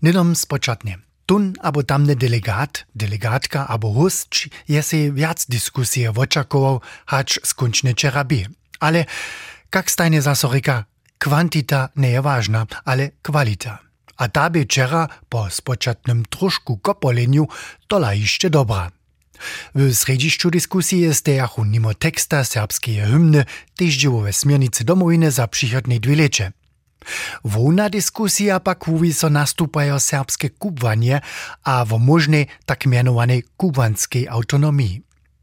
Nidom spočatne. Tun abo tamny delegat, delegatka abo host je se viac diskusije očakoval, hač skončne čerabi. Ale, kak stajne zasorika, kvantita nie je ważna, ale kwalita. A ta by wczera po spoczatnym troszku kopoleniu tola jeszcze dobra. W središću diskusije stejachu mimo teksta serbskie hymny tež dživowe smjernice domovine za přichodne dve leče. Wona dyskusja pak mówi so nastupajo serbskie kubwanie a możnej tak mianowanej kubanskiej autonomii.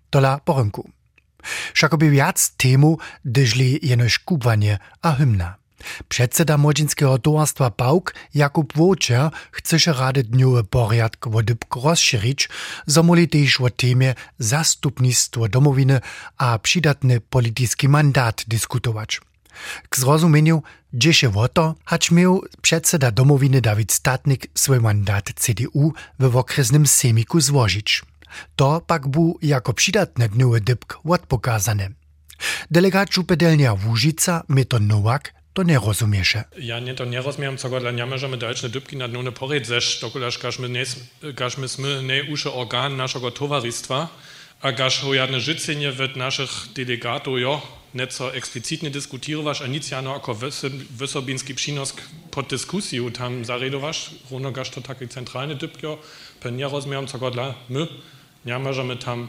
Tola porynku. Všakoby viac temu, dyżli jenož a hymna. Předseda Młodzieńskiego towarstwa Pauk Jakub Wojciech chce rady dniowy porядk wodybk rozszerzyć, zamoli też o temie zastupnictwo domowiny a przydatny polityczny mandat dyskutować. K zrozumieniu dzieje to, hać miał przedseda domowiny Dawid Statnik swój mandat CDU w okresnym semiku złożyć. To pak był jako przydatny dniowy dybk odpokazane. Delegat Żupedelnia Łużyca Meto Nowak to nie rozumieše. Ja nie to nie rozumiem, co dla nie możemy dalsze dybki na nune pored zesz, dokulaż sme nie uszy organ naszego towarzystwa, a gaż hojadne życenie w naszych delegatów, jo, nieco eksplicitnie dyskutować, a nic jano jako wysobinski przynosk pod dyskusją tam zaredowasz, równo gaż to taki centralny dybki, pe nie rozumiem, co dla my, nie możemy tam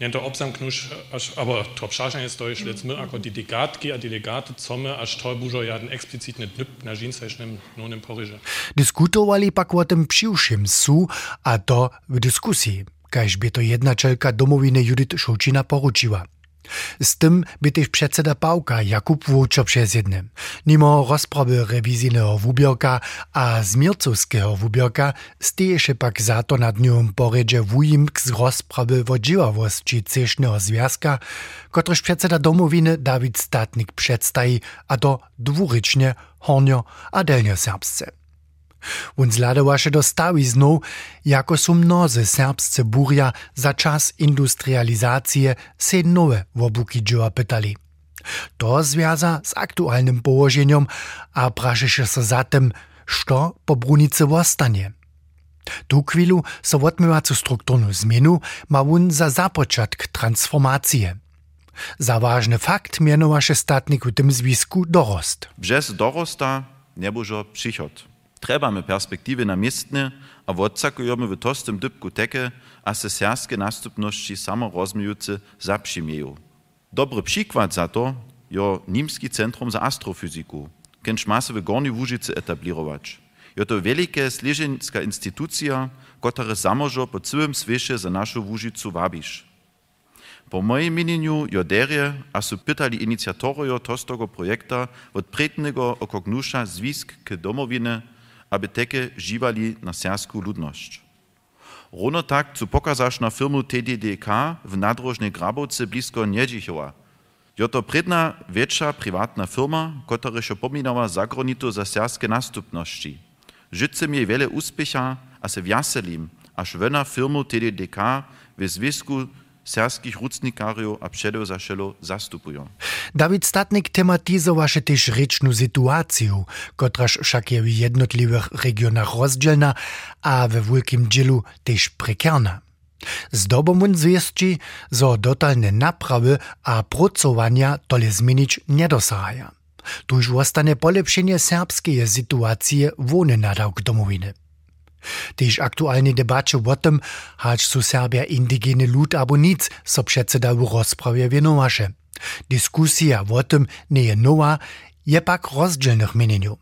nie to obzamknuš, až, aber to pšašanje je stojiš, my jako delegatki a delegate, co my až to bužo jaden eksplicitny dnyp na žinsajšnem nonym Paryże. Dyskutowali pak o tym przyjszym su, a to w dyskusji, kaž by to jedna čelka domowiny Judith Šoučina poručiła. Z tym by też przedseda Pałka Jakub Wójczo przez jednym. Mimo rozprawy rewizyjnego wubiorka a zmiercowskiego wubiorka steje się pak za to na dniu poredzie wujimk z rozprawy o dzieławości Cesznego Związka, kotryż przedseda domowiny Dawid Statnik przedstawi, a to dwurycznie, hornio a delnio serbsce. On zladowaše do stawiznu, jako su mnoze serbsce burja za czas industrializacije se nowe wobuki dżoła pytali. To związa z aktualnym położeniem, a prašeše se zatem, što po brunice wostanie. Tu chwilu so odmywacu strukturnu zmienu ma on za zapoczatk transformacije. Za ważny fakt mianowaše statnik w tym zwisku dorost. Brzez dorosta nie było przychod. Treba me perspektive namestne, a odcakujo me v tostem dybku teke, a se serske nastupnosti samo rozmijuce zapšimjeju. Dobry przykład za to jo Nimski Centrum za Astrofiziku, kenž ma se v Gorni Vužice etablirować. Jo to velike sleženska institucija, kotare samožo po cywym sveše za našu Vužicu wabiš. Po mojem mnenju jo derje, a so pitali iniciatorjo tostogo projekta od prednega okognuša zvisk k domovine, aby teke żywali na sersku ludność. Równo tak, co pokazasz na firmu TDDK w nadrożnej Grabowce blisko Niedzichowa. Je to predna większa prywatna firma, która się pominała zagranitu za serskie nastupności. Życzę mi wiele uspecha, a se wjaselim, aż wena firmu TDDK w serskich rucnikariów a przedewzašelo zastupują. Dawid Statnik tematizowaše też ryczną sytuację, kotraż wszak je w jednotliwych regionach rozdzielna, a we wielkim dzielu też prekarna. Zdobom on zwiesti, zo dotalne naprawy a pracowania tole zmienić nie dosahaja. Tuż ostane polepszenie serbskiej sytuacji wony nadał k domowiny. Tež aktualne debacie o tym, hać su Serbia indigene lud abo nic, so předseda w rozprawie wienowaše. Dyskusja o tym nie je nowa, je pak rozdzielnych mienieniu.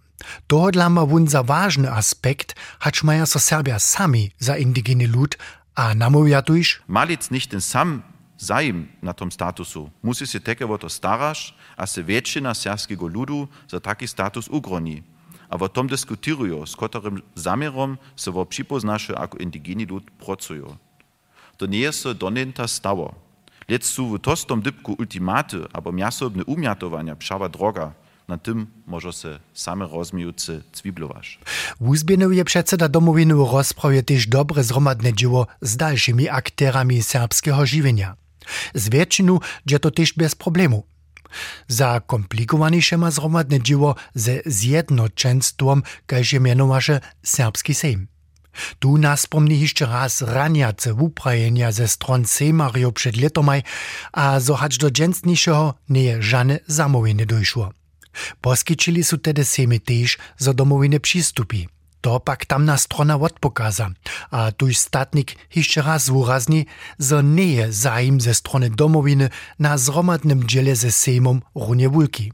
Tohodla ma wun za ważny aspekt, hać maja so Serbia sami za indigene lud, a namówia tuż? Malic nicht ten sam zaim na tom statusu. Musi się teke o to staraš, a se většina serskiego ludu za taki status ugroni a o tom diskutują, z którym zamierom se wo przypoznaše jako indigeni lud pracują. To nie jest so donenta stało. Lecz su w tostom dybku ultimaty, abo miasobne umiatowania pszała droga, na tym może se same rozmijuce cwiblowasz. Uzbienął je przedseda domowiny w rozprawie też dobre zromadne dzieło z dalszymi akterami serbskiego żywienia. Z większyną, gdzie to też bez problemu. Za komplikowaniše ma zromadne dziło ze zjednoczenstwom, kaž je mianowaše Serbski Sejm. Tu nas pomni jeszcze raz raniace wuprajenia ze stron Sejmario przed letomaj, a zohacz do dżęsniejszego nie żadne zamówienie dojszło. Poskičili su tedy sejmy tež za domovine přistupi. To pak tamna strona odpokaza. A tuž statnik ještě raz zúrazní, że nie je zájim ze strony domoviny na zromadnym dziele ze sejmom runie wulki.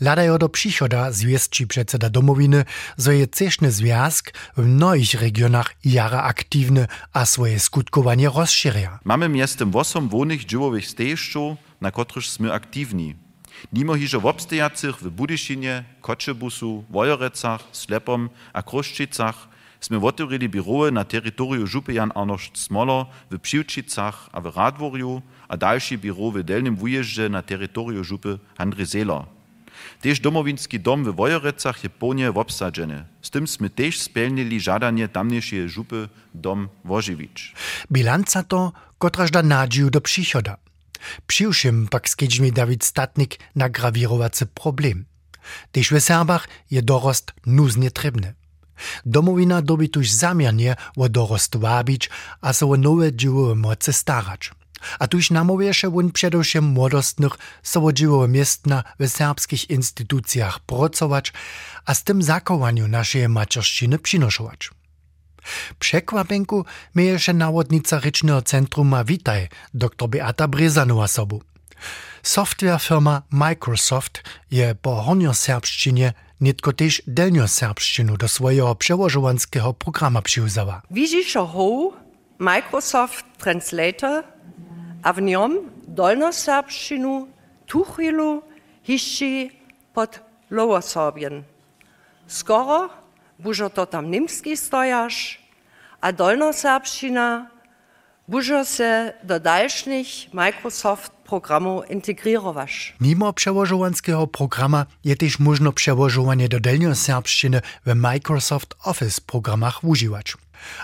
Ladajo do przychoda zwiestči predseda domowiny, zo je cešny związk w mnohých regionach jara aktywny a swoje skutkowanie rozszerja. Mamy miestem 8 wolnych dziełowych stejszczów, na których sme aktywni. Nimo hižo w obstajacych w Budyszynie, Koczebusu, Wojorecach, Slepom a Kruszczycach sme otworili birowe na terytorium żupy Jan Arnošt Smoler w Pšiwčicach a w Radworju, a dalszy biro w Delnym Wujeździe na terytorium żupy Andrzej Seeler. Tež domovinski dom w Wojorecach je plnie obsadzeny. Z tym sme tež spełnili żadanie tamniejszej żupy dom Wożewicz. Bilanca to, kotraż da nadzieju do przychoda. Přiwšim pak skedź mi David Statnik nagrawirowacy problem. Tež w Serbach je dorost nuznie trebny. Domowina dobi tuż zamiernie o dorost wabić, a so o nowe dziełowe moce starać. A tuż namówiesze on przedewším młodostnych so o dziełowe miestna w serbskich instytucjach pracować, a z tym zakowaniu naszej macierszczyny przynoszować. Przekwapenku mieješe nawodnica Rycznego Centruma Witaj, dr Beata Brezanowa sobu. Softwarefirma Microsoft je po hornioserbszczynie nitko też delnioserbszczynu do swojego przełożowanskiego programa przyuzała. Widzisz ho Microsoft Translator, a w niom dolnoserbszczynu tuchilu hiszczy pod Lowosorbien. Skoro bužo to tam nimski stojaš, a dolnoserbščina bužo se do dalších Microsoft programów integrirować. Mimo przełożowanskiego programa je też można przełożowanie do delnioserbszczyny w Microsoft Office programach używać.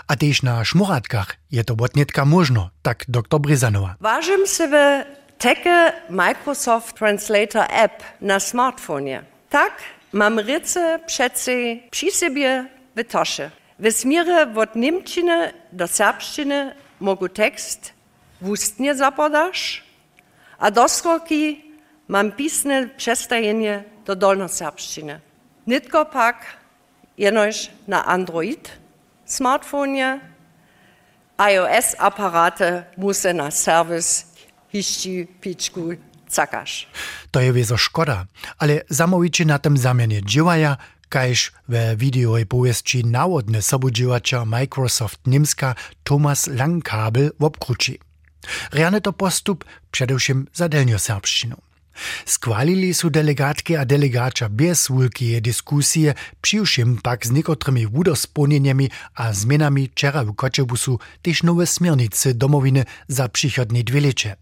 A też na szmuratkach je to botnietka można, tak dr Bryzanowa. Ważym sobie teke Microsoft Translator app na smartfonie. Tak mam ryce przece przy sobie w tosze. W od Niemczyny do serbszczyny mogu tekst wustnie zapodasz, a do skroki mam pisne przestajenie do dolnoserbszczyny. Nitko pak jenoś na Android smartfonie, iOS-apparate muszę na serwis hiszczy piczku To je szkoda, ale zamowicie na tym zamianie działaja, kaž we videowej powieści nawodny sobudziewacza Microsoft Niemska Thomas Langkabel obkruci. Rjane to postup przedewším za delnioserbščinu. Skvalili su delegatki a delegača bez wulkije diskusije, přiwším pak z niekotrymi wudosplnieniami a zmienami wczera w Koczebusu też nowe smiernice domowiny za przychodnie dwie lecie.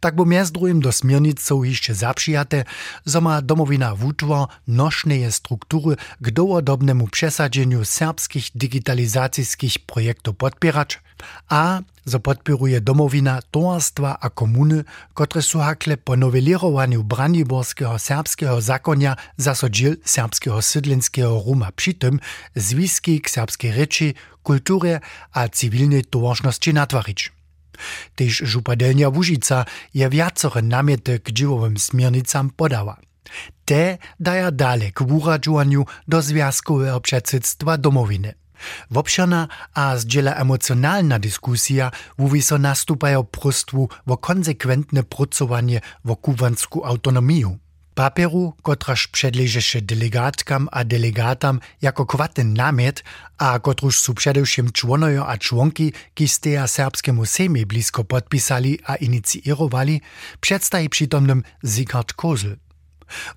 Tak bo miast drugim do smiernic są jeszcze zapřijate, zo ma domowina wutwar noszneje struktury k dowodobnemu przesadzeniu serbskich digitalizacyjskich projektów podpierać, a zo podpieruje domowina towarstwa a komuny, które su hakle po nowelirowaniu brandiborskiego serbskiego zakonia zasodzil serbskiego sydlenskiego ruma przy tym zwiski k serbskiej reči, kulturze a cywilnej towarszności natwarić. Tež župadelnia Łužica je viacore namiety k dziwowym smiernicam podała. Te daja dale k wuradżowaniu do związkowego przedsedztwa domowiny. Wobšerna a zdziela emocjonalna dyskusja wuwiso nastupajo prostwu wo konsekwentne pracowanie wo kubansku autonomiu. Papieru, kotraż przedleżeše delegatkam a delegatam jako kwaten namiet, a kotruż su przedewším członojo a członki, ki steja serbskiemu sejmie blisko podpisali a inicierowali, przedstaji przytomnym Sigurd Kozel.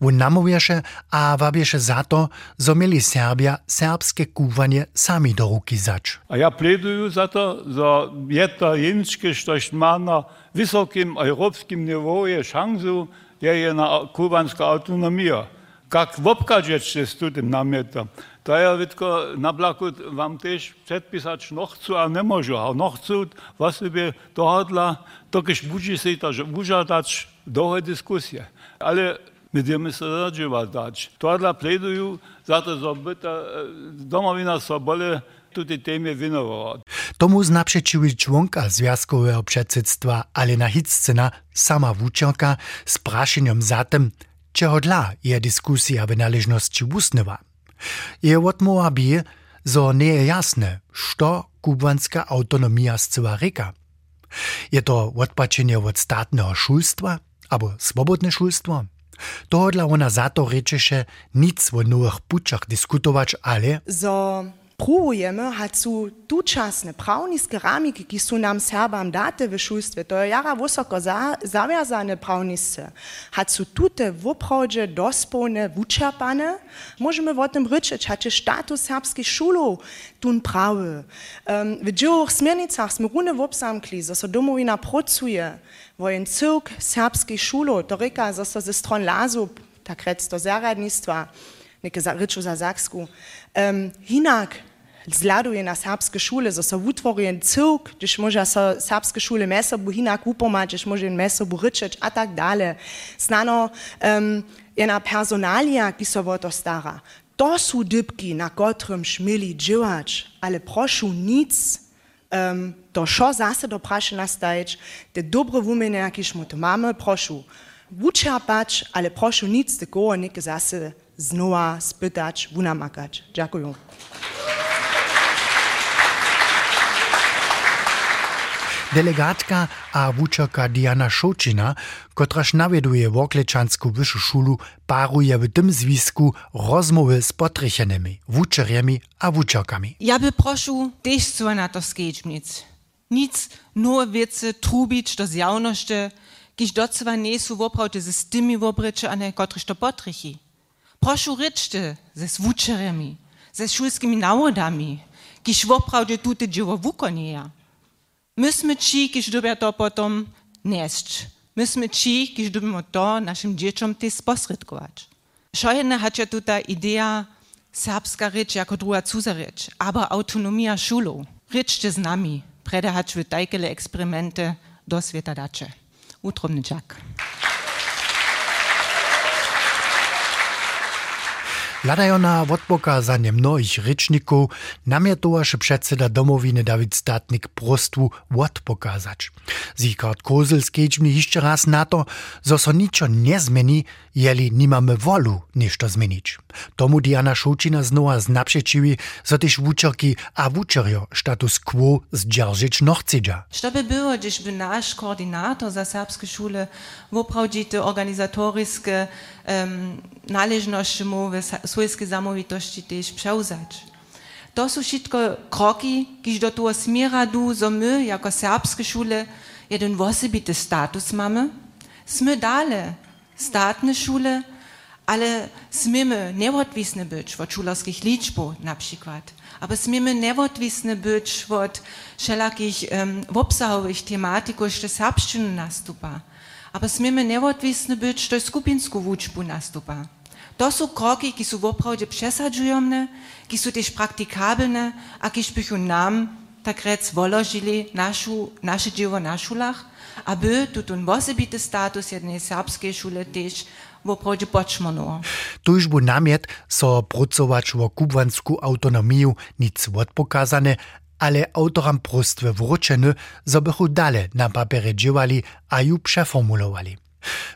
Won namówieše a wabieše za to, zo mieli Serbia serbskie kuwanie sami do ruki zać. A ja pleduję za to, że je to język, ktoś ma na wysokim europejskim niwoje szansę, je je na kubanską autonomię. jak wopkadzeć z tym namietem. To ja tylko na blaku wam też przedpisać no chcę, a nie może. A no chcę, was sobie dohodla, to kiedyś budzi się to, że użadać dobre dyskusje. Ale będziemy się zadziwać dać. To dla pleduju za to, żeby ta domowina sobole tudi tem je vinoval. Tomu naprzeczyły członka Związkowego Przedsedztwa Alena Hitzcena, sama Włóczanka, z praszeniem zatem, czego dla je dyskusja w należności usnęła. Je odmowa bi, zo nie je jasne, što kubanska autonomija zcela reka. Je to odpačenje od statnega šolstva, abo svobodne šolstvo? Tohodla ona zato rečeše nic v novih pučah diskutovač, ali? Zo próbujemy, hat zu dočasne pravniske ramiki, ki su nam Serbam date v šulstve, to jara vysoko za, zawiązane pravnice, hat su tute woprawdzie dospone, wučerpane, możemy o tym ryczeć, hat status serbskich szulów tun prawy. Um, w dziełowych smiernicach sme rune so domowina pracuje, wojen cyrk serbskich szulów, to reka, że so ze stron lazub, tak rec do zaradnictwa, nekaj za, reč za Zaksku. Um, hinak, zladuje na srpske šole, so so utvorjen cilk, když može so srpske šole meso bo hinak upomać, když može meso bo ričeč, a tak dalje. Znano um, je na personalija, ki so voto stara. To so dybki, na kotrem šmili dživač, ale prošu nic, um, to šo zase dopraše nastaječ, te dobro vumenja, ki šmo to mame, prošu učerpač, ale prošu nic, te gore neke zase dopraše. Znowa spytać, wunamakać. Dziękuję. Delegatka a wučerka Diana Šočina, kotraž nawieduje Woklečansku wyższą szulu, paruje w tym zwisku rozmowy z potrychenemi, wučerjemi a wučerkami. Ja by prosił też co na to skieć Nic nowe wiece trubić do zjawności, kiż docwa nie są woprawdy z tymi wobryczy, a nie to potrychi. pošuričte ze svučeremi, ze šulskimi navodami, ki jih oprav že tudi živo vukonija. My sme ci, kiž dobią to potem nieść. My sme ci, kiż dobimy to naszym dzieciom też posredkować. Szojena hacia tutaj idea serbska rzecz jako druga cudza rzecz, aber autonomia szulu. Rzecz z nami. Preda hacia tajkele eksperymenty do świata dacze. Utromny Jack. Dziak. Ladajo na odpokazanie mnohých rečnikov namjetovaše predseda domovine David Statnik prostwu odpokazać. Zikard Kozel skedźmi jeszcze raz na to, zo so ničo nie zmeni, jeli nimamy wolu ništo zmienić. Tomu Diana Šučina znova znapřečivi, zo tež wučerki a wučerjo status quo zdzierżyć nochcedža. Što by było, gdyż by nasz koordynator za serbskie szule woprawdzie te organizatorskie um, należności mowy, swojskie zamówitości też przełzać. To są wszystko kroki, które do tego zmierza, że my, jako serbskie szule, jeden osobity status mamy. Sme dalej statne szule, ale smiemy nieodwisne być od szulowskich liczbów na przykład. Aber smiemy nieodwisne być od wszelakich um, obsahowych tematyków, że serbszczyny nastupa. Aber smiemy nieodwisne być, że skupinską wuczbu nastupa. To są kroki, które są woprawdzie przesadzujone, które są też praktykabelne, a które byśmy nam tak rec woložili našu, naše dzieło na szulach, aby tutun osobity status jednej serbskiej szule też woprawdzie poczmono. Tuż był namiet, so pracować o kubansku autonomię nic odpokazane, ale autoram prostwe wróceny, so bychu dale na papierze działali, a ju przeformulowali.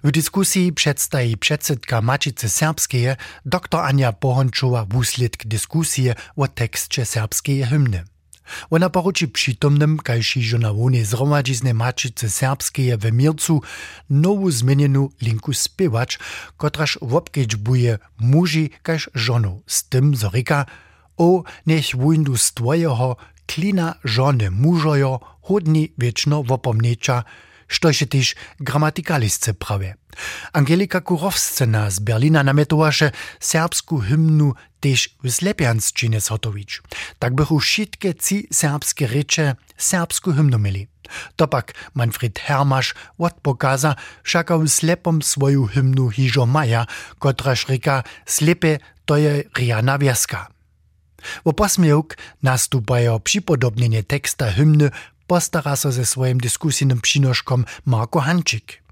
W dyskusji przedstawi przedsedka Macicy Serbskie dr Ania Pohončova wusledk dyskusji o tekście serbskiej hymny. Ona poruči przytomnym, kajši žo na wonie zromadzizne mačice serbskeje w Mircu nowu zmienienu linku spiewać, kotraż wobkedźbuje muži kajż żonu, z tym zorika, o niech wujndu z twojeho klina żony mużojo hodni wieczno wopomniecza, što się też gramatikalisce prawie. Angelika Kurowscena z Berlina nametowa, że serbsku hymnu też w Slepiansczynie zhotowić. Tak bychu wszystkie ci serbskie recze serbsku hymnu mieli. Topak Manfred Hermasz odpokaza, všaka v slepom svoju hymnu hižo maja, kotraž reka slepe to je Riana Wieska. W posmiewk nastupają przypodobnienie teksta hymny postara so ze swoim dyskusyjnym przynoszkom Marko Hanczyk.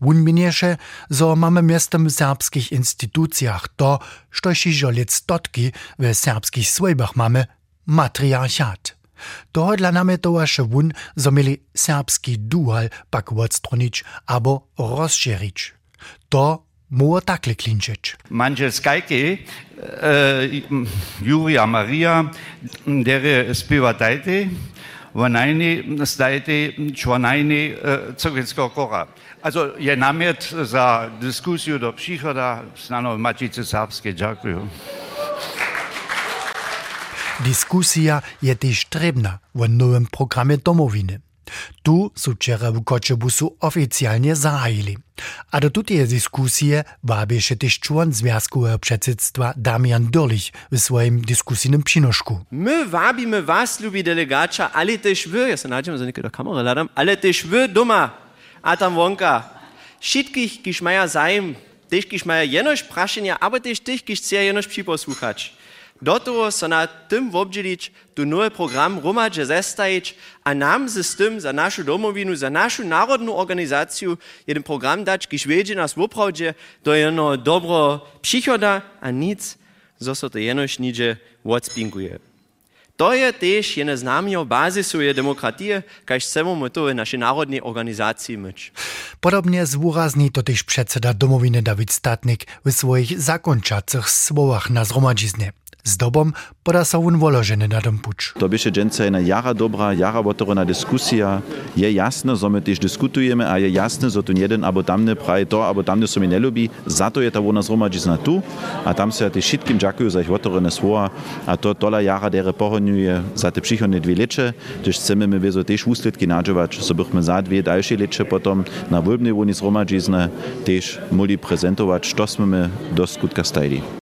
Wun minieše, zo mamy miestem w serbskich instytucjach to, što šižo lec stotki w serbskich swojbach mamy matriarchat. To dla nametowaše wun, zo mieli serbski dual pak odstronić abo rozšerić. To Moor takle klinčić. Manželskajke, äh, Julia Maria, dere spivatajte, ونعيني čvanajni eh, crkvenskog kora. Also je namjet za diskusiju do prihoda snano Matice Srpske. Ďakujem. Diskusija je tež trebna v novem programu domovine. Tu su wczoraj w Koczebusu oficjalnie zahajili. A do tutej dyskusje wabie się też człon Związkowego Przedsiedztwa Damian Durlich w swoim dyskusyjnym przynoszku. My wabimy was, lubi delegacia, ale też wy, ja się nadzieję, że nie do kamery ladam, ale też wy doma, a tam wonka. Wszystkich, kiż mają zajem, też kiż mają jenoś praszenia, ale też tych, chce jenoś przyposłuchać. Do toho na tym wobdzielić, tu nowy program romadže zestajić, a nam z tym za naszą domowinu, za naszą narodną organizację jeden program dać, kiż wiedzie nas w oprawdzie do jedno dobro przychoda, a nic, zo so to jenoś nidzie odspinkuje. To je też jedne znamio bazisuje demokratije, kaž chcemy my to w naszej narodnej organizacji myć. Podobnie zwurazni to też przedseda domowiny Dawid Statnik w swoich zakończacych słowach na zgromadziznie. Z dobom poda so wun woložene na dom puč. To bieše dženca jedna jara dobra, jara otvorena diskusija. Je jasno, že my tiež diskutujeme a je jasno, že tu jeden abo tamne praje to, abo tamne so mi nelubí. Zato je ta vona zhromadžizna tu a tam sa tiež všetkým ďakujú za ich otvorené slova a to tola jara dere pohodňuje za te přichodné dve leče, tiež chceme my vezo tiež úsledky nadžovať, so bychme za dve ďalšie leče potom na voľbnej voni zhromadžizne tiež mohli prezentovať, čo sme my do skutka.